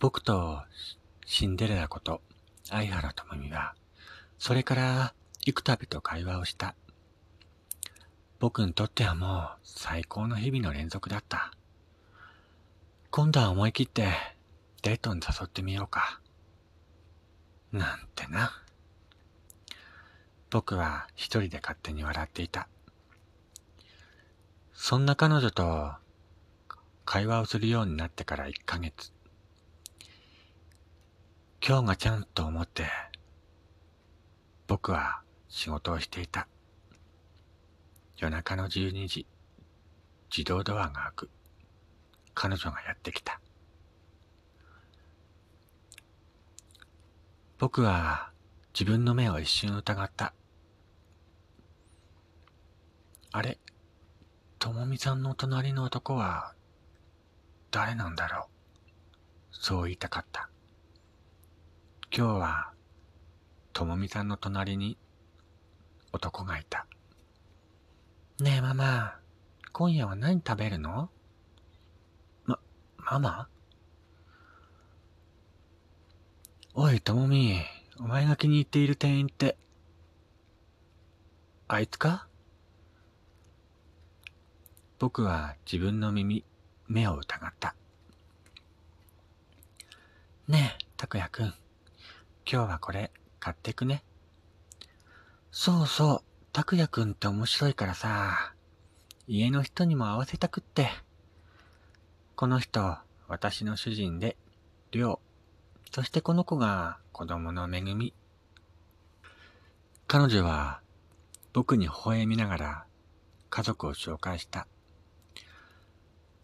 僕とシンデレラこと相原智美は、それから幾度と会話をした。僕にとってはもう最高の日々の連続だった。今度は思い切ってデートに誘ってみようか。なんてな。僕は一人で勝手に笑っていた。そんな彼女と会話をするようになってから1ヶ月。今日がちゃんと思って、僕は仕事をしていた。夜中の12時、自動ドアが開く。彼女がやってきた。僕は自分の目を一瞬疑った。あれ、ともみさんの隣の男は誰なんだろう？そう言いたかった。今日は、ともみさんの隣に男がいた。ねえママ、今夜は何食べるの？ま、ママ？おい、ともみ、お前が気に入っている店員って、あいつか？僕は自分の耳、目を疑った。ねえ、拓也くん。今日はこれ買ってくね。そうそう、拓也くんって面白いからさ、家の人にも会わせたくって。この人、私の主人で、りょう。そしてこの子が子供の恵み。彼女は僕に微笑みながら家族を紹介した。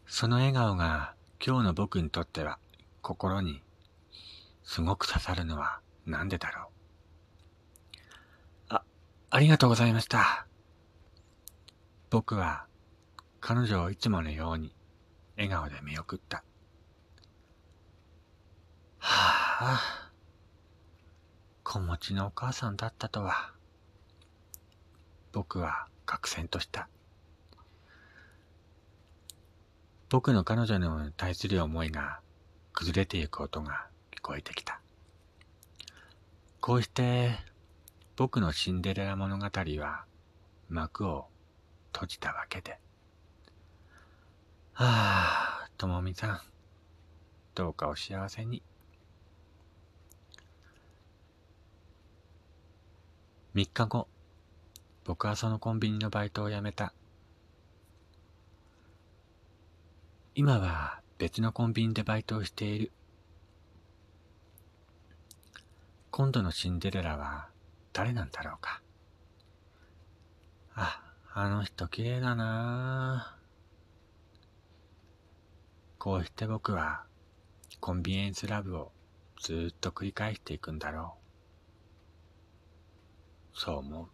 その笑顔が今日の僕にとっては心にすごく刺さるのはなんでだろう。あ、ありがとうございました。僕は彼女をいつものように笑顔で見送った。はあ、あ子持ちのお母さんだったとは。僕は愕然とした。僕の彼女に対する思いが崩れていく音が聞こえてきた。こうして僕のシンデレラ物語は幕を閉じたわけで。はあ、ともみさん、どうかお幸せに。3日後、僕はそのコンビニのバイトを辞めた。今は別のコンビニでバイトをしている。今度のシンデレラは誰なんだろうか。あ、あの人綺麗だなこうして僕はコンビニエンスラブをずっと繰り返していくんだろう。草帽。